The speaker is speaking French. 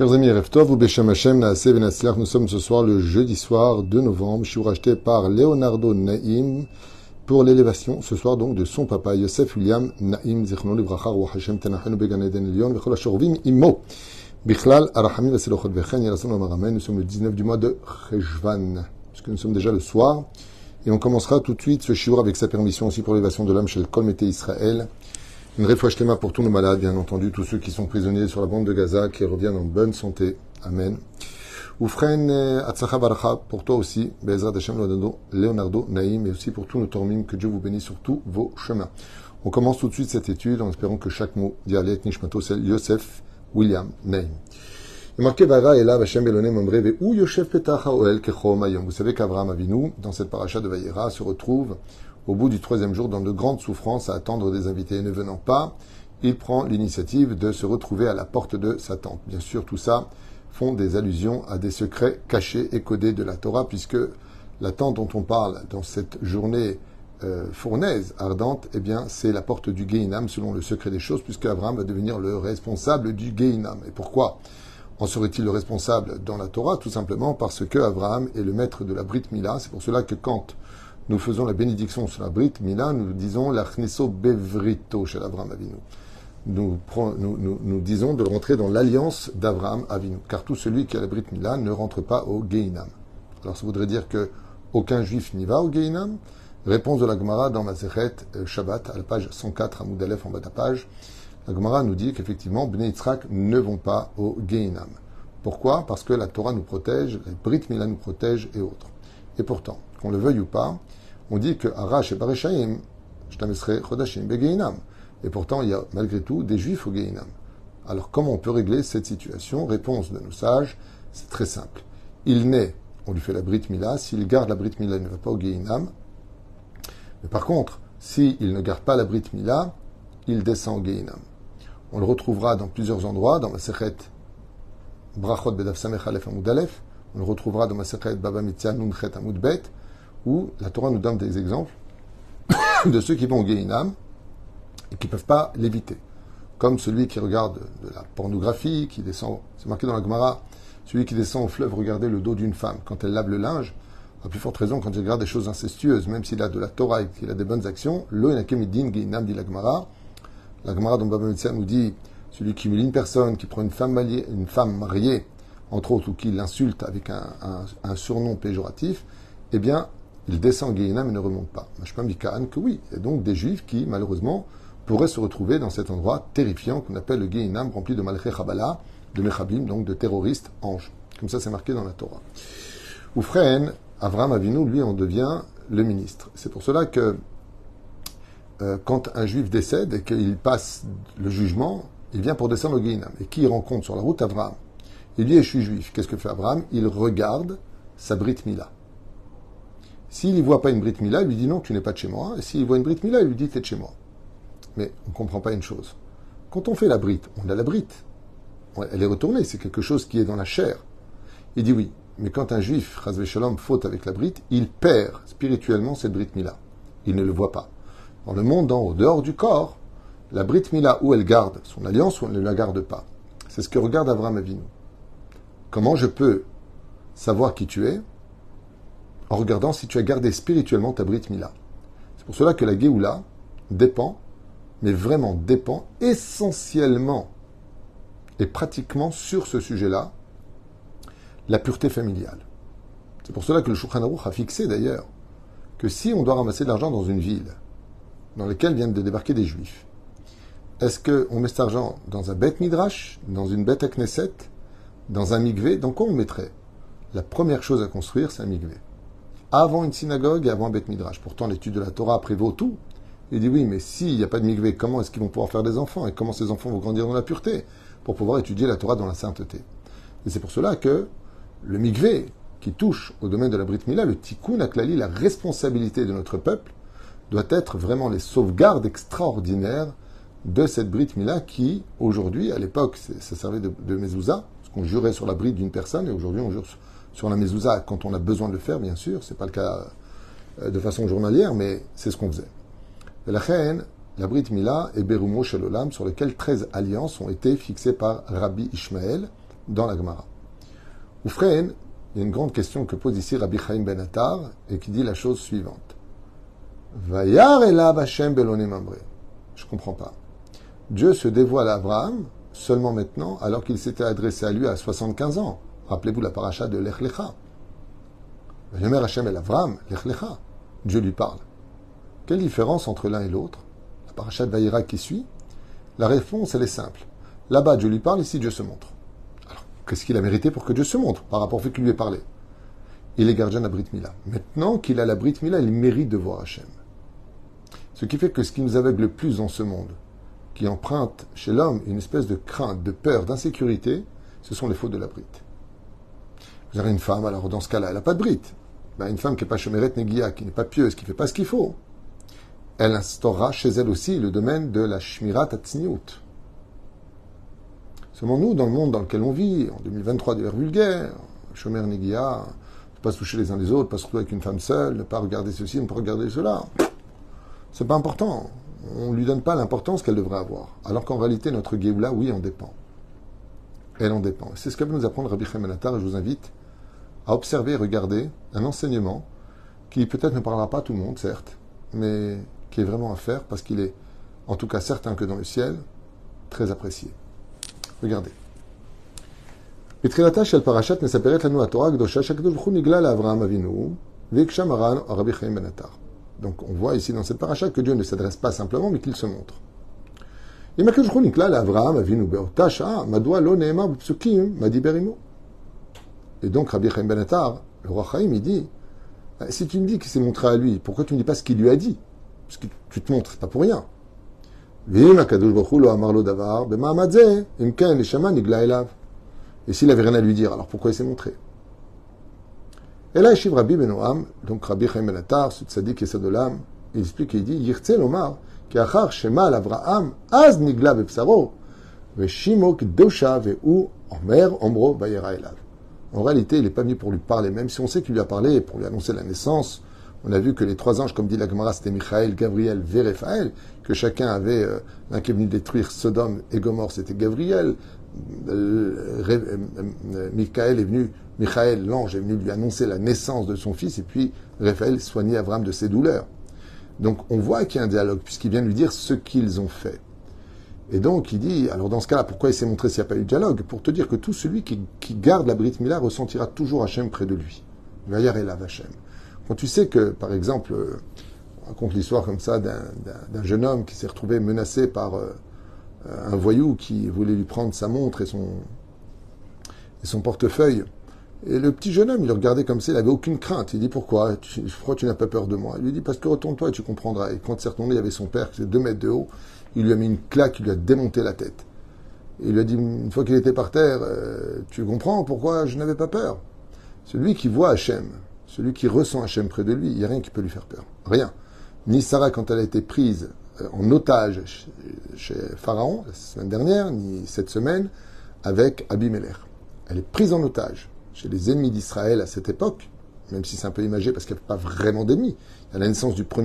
Chers amis, Reftov ou Beshem Hashem, nous sommes ce soir le jeudi soir de novembre. Je suis racheté par Leonardo Naïm pour l'élévation ce soir donc de son papa Yosef William Naïm Zichron Livracha Ruach Hashem Tenachenu Began Eden Vechol Ashorvim Imo Bichlal Arachamim Veselochot Vechen Yerason Amaramen. Nous sommes le 19 du mois de Cheshvan, puisque nous sommes déjà le soir. Et on commencera tout de suite ce shiur avec sa permission aussi pour l'élévation de l'âme chez le Kol Mété Israël. Une réfouachlema pour tous nos malades, bien entendu, tous ceux qui sont prisonniers sur la bande de Gaza, qui reviennent en bonne santé. Amen. Oufren Atzacha Baracha, pour toi aussi, Bezrat Hashem Leonardo Naïm, et aussi pour tous nos tormim, que Dieu vous bénisse sur tous vos chemins. On commence tout de suite cette étude en espérant que chaque mot d'Yalet Nishmato, c'est Yosef William Naïm. Vous savez qu'Abraham Avinu, dans cette paracha de Vayera, se retrouve au bout du troisième jour dans de grandes souffrances à attendre des invités. Ne venant pas, il prend l'initiative de se retrouver à la porte de sa tente. Bien sûr, tout ça font des allusions à des secrets cachés et codés de la Torah, puisque la tente dont on parle dans cette journée euh, fournaise, ardente, eh bien, c'est la porte du Geinam, selon le secret des choses, puisque Abraham va devenir le responsable du Geinam. Et pourquoi en serait-il le responsable dans la Torah? Tout simplement parce que Abraham est le maître de la Brit Mila. C'est pour cela que quand nous faisons la bénédiction sur la Brit Mila, nous disons l'Achneso Bevrito chez Abraham Avinu. Nous, disons de rentrer dans l'alliance d'Abraham Avinu, car tout celui qui a la Brit Mila ne rentre pas au Geinam. Alors ça voudrait dire que aucun juif n'y va au Geinam? Réponse de la Gemara dans Masechet Shabbat, à la page 104 à Moudalef en bas de la page. La Gemara nous dit qu'effectivement, Bnei ne vont pas au Geinam. Pourquoi? Parce que la Torah nous protège, la Brit Mila nous protège et autres. Et pourtant, qu'on le veuille ou pas, on dit que Arash et Shtamesre Chodashim. Et pourtant, il y a malgré tout des juifs au Geinam. Alors, comment on peut régler cette situation? Réponse de nos sages, c'est très simple. Il naît, on lui fait la Brit Mila. S'il garde la Brit Mila, il ne va pas au Geinam. Mais par contre, s'il ne garde pas la Brit Mila, il descend au Geinam. On le retrouvera dans plusieurs endroits, dans ma Sechet Brachot Bedav Samech Aleph. On le retrouvera dans ma Sechet Baba Mitzia Nunchet Amud Bet, où la Torah nous donne des exemples de ceux qui vont au Geinam et qui ne peuvent pas l'éviter. Comme celui qui regarde de la pornographie, qui descend, c'est marqué dans la Gemara, celui qui descend au fleuve regarder le dos d'une femme quand elle lave le linge, à plus forte raison quand il regarde des choses incestueuses, même s'il a de la Torah et qu'il a des bonnes actions, lo enakemidin Geinam dit la Gemara. La Gemara dans Baba nous dit celui qui humilie une personne, qui prend une femme, mariée, une femme mariée, entre autres, ou qui l'insulte avec un, surnom péjoratif, eh bien, il descend en Guéhinam et ne remonte pas. Mashpam Mikaan que oui. A donc des juifs qui, malheureusement, pourraient se retrouver dans cet endroit terrifiant qu'on appelle le Guéhinam, rempli de Malché Chabala, de Mechabim, donc de terroristes anges. Comme ça, c'est marqué dans la Torah. Oufren, Avram Avinu, lui, en devient le ministre. C'est pour cela que euh, quand un juif décède et qu'il passe le jugement, il vient pour descendre au Guéhinam. Et qui rencontre sur la route? Abraham Il dit, je suis juif. Qu'est-ce que fait Abraham Il regarde sa Brit Mila. S'il ne voit pas une Brit Mila, il lui dit non, tu n'es pas de chez moi. Et s'il voit une Brit Mila, il lui dit tu es de chez moi. Mais on ne comprend pas une chose. Quand on fait la Brit, on a la Brit. Elle est retournée, c'est quelque chose qui est dans la chair. Il dit oui, mais quand un juif, Razvé Shalom, faute avec la Brit, il perd spirituellement cette Brit Mila. Il ne le voit pas. Dans le monde en dehors du corps, la Brit Mila, où elle garde son alliance ou elle ne la garde pas? C'est ce que regarde Avram Avinu. Comment je peux savoir qui tu es en regardant si tu as gardé spirituellement ta Brit Mila. C'est pour cela que la Géoula dépend, mais vraiment dépend essentiellement et pratiquement sur ce sujet-là, la pureté familiale. C'est pour cela que le Shulchan Aruch a fixé d'ailleurs que si on doit ramasser de l'argent dans une ville dans laquelle viennent de débarquer des juifs, est-ce qu'on met cet argent dans un bête midrash, dans une bête Knesset, dans un migvé Dans quoi on mettrait? La première chose à construire, c'est un migvé avant une synagogue et avant un Beth Midrash. Pourtant, l'étude de la Torah prévaut tout. Il dit oui, mais s'il n'y a pas de mikvé, comment est-ce qu'ils vont pouvoir faire des enfants? Et comment ces enfants vont grandir dans la pureté? Pour pouvoir étudier la Torah dans la sainteté Et c'est pour cela que le mikvé qui touche au domaine de la Brit Mila, le tikkun aklali, la responsabilité de notre peuple, doit être vraiment les sauvegardes extraordinaires de cette Brit Mila qui, aujourd'hui, à l'époque, ça servait de, de parce qu'on jurait sur la Brit d'une personne et aujourd'hui on jure sur sur la mezouza quand on a besoin de le faire, bien sûr. C'est pas le cas euh, de façon journalière, mais c'est ce qu'on faisait. la reine, la Brit Mila et Berumo Shelolam, sur lesquels 13 alliances ont été fixées par Rabbi Ishmael dans la Gemara. Oufren, il y a une grande question que pose ici Rabbi Chaim Ben Attar et qui dit la chose suivante. Vayar elav Hashem belonim Je comprends pas. Dieu se dévoile à Abraham seulement maintenant alors qu'il s'était adressé à lui à 75 ans. Rappelez-vous la paracha de Lech Lecha. Hashem el Abraham, Lech Lecha. Dieu lui parle. Quelle différence entre l'un et l'autre? La paracha de Vaïra qui suit La réponse, elle est simple. Là-bas, Dieu lui parle, ici, Dieu se montre. Alors, qu'est-ce qu'il a mérité pour que Dieu se montre par rapport au fait qu'il lui ait parlé? Il est gardien de la Brit Mila. Maintenant qu'il a la Brit Mila, il mérite de voir Hachem. Ce qui fait que ce qui nous aveugle le plus dans ce monde, qui emprunte chez l'homme une espèce de crainte, de peur, d'insécurité, ce sont les fautes de la brite. Vous avez une femme, alors dans ce cas-là, elle n'a pas de brite. Ben, une femme qui n'est pas chemeret negia, qui n'est pas pieuse, qui ne fait pas ce qu'il faut, elle instaurera chez elle aussi le domaine de la shmirat atzniut. Seulement nous, dans le monde dans lequel on vit, en 2023 de l'ère vulgaire, chomer negia, ne pas se toucher les uns les autres, ne pas se retrouver avec une femme seule, ne pas regarder ceci, ne pas regarder cela. C'est pas important. On ne lui donne pas l'importance qu'elle devrait avoir. Alors qu'en réalité, notre Géoula, oui, en dépend. Elle en dépend. C'est ce qu'elle veut nous apprendre Rabbi Chemenatar, et je vous invite à observer et regarder un enseignement qui peut-être ne parlera pas à tout le monde, certes, mais qui est vraiment à faire parce qu'il est, en tout cas certain que dans le ciel, très apprécié. Regardez. בתחילתה של פרשת מספרת לנו התורה הקדושה שהקדוש ברוך הוא נגלה לאברהם אבינו והקשה מרן רבי חיים בן עטר. Donc on voit ici dans cette paracha que Dieu ne s'adresse pas simplement, mais qu'il se montre. Et donc Rabbi Chaim Ben le roi Chaim, il dit, bah, si tu me dis qu'il s'est montré à lui, pourquoi tu ne dis pas ce qu'il lui a dit? Parce que tu te montres, pas pour rien. Et s'il avait rien à lui dire, alors pourquoi il s'est montré? Et là, Shiv Rabbi Benoam, donc Rabbi Chaim Ben Attar, ce tzaddik et il explique, il dit, Yirtze lomar, ki achar shema l'Avraham, az nigla bepsaro, veshimo kdosha ve'u omer omro bayera elav. En réalité, il n'est pas venu pour lui parler, même si on sait qu'il lui a parlé pour lui annoncer la naissance. On a vu que les trois anges, comme dit la Gemara, c'était Michael, Gabriel, Véréphaël, que chacun avait, euh, l'un qui est venu détruire Sodome et Gomorre, c'était Gabriel, euh, euh, Michael est venu, Michael, l'ange, est venu lui annoncer la naissance de son fils, et puis Raphaël soignait Abraham de ses douleurs. Donc on voit qu'il y a un dialogue, puisqu'il vient lui dire ce qu'ils ont fait. Et donc il dit, alors dans ce cas-là, pourquoi il s'est montré s'il n'y a pas eu de dialogue? Pour te dire que tout celui qui, garde la Brit Mila ressentira toujours Hachem près de lui. Vaillard et Hachem. Quand tu sais que, par exemple, on raconte l'histoire comme ça d'un jeune homme qui s'est retrouvé menacé par euh, un voyou qui voulait lui prendre sa montre et son portefeuille. Et le petit jeune homme, il le regardait comme ça, il n'avait aucune crainte. Il dit Pourquoi? Tu, Pourquoi tu n'as pas peur de moi Il lui dit Parce que retourne-toi et tu comprendras. Et quand il s'est retourné, il y avait son père qui était deux mètres de haut. Il lui a mis une claque, il lui a démonté la tête. Et il lui a dit Une fois qu'il était par terre, euh, tu comprends pourquoi je n'avais pas peur? Celui qui voit Hachem, celui qui ressent Hachem près de lui, il n'y a rien qui peut lui faire peur. Rien. Ni Sarah, quand elle a été prise euh, en otage chez Pharaon la semaine dernière, ni cette semaine, avec Abimelech. Elle est prise en otage chez les ennemis d'Israël à cette époque, même si c'est un peu imagé parce qu'il n'y a pas vraiment d'ennemis. À la naissance du premier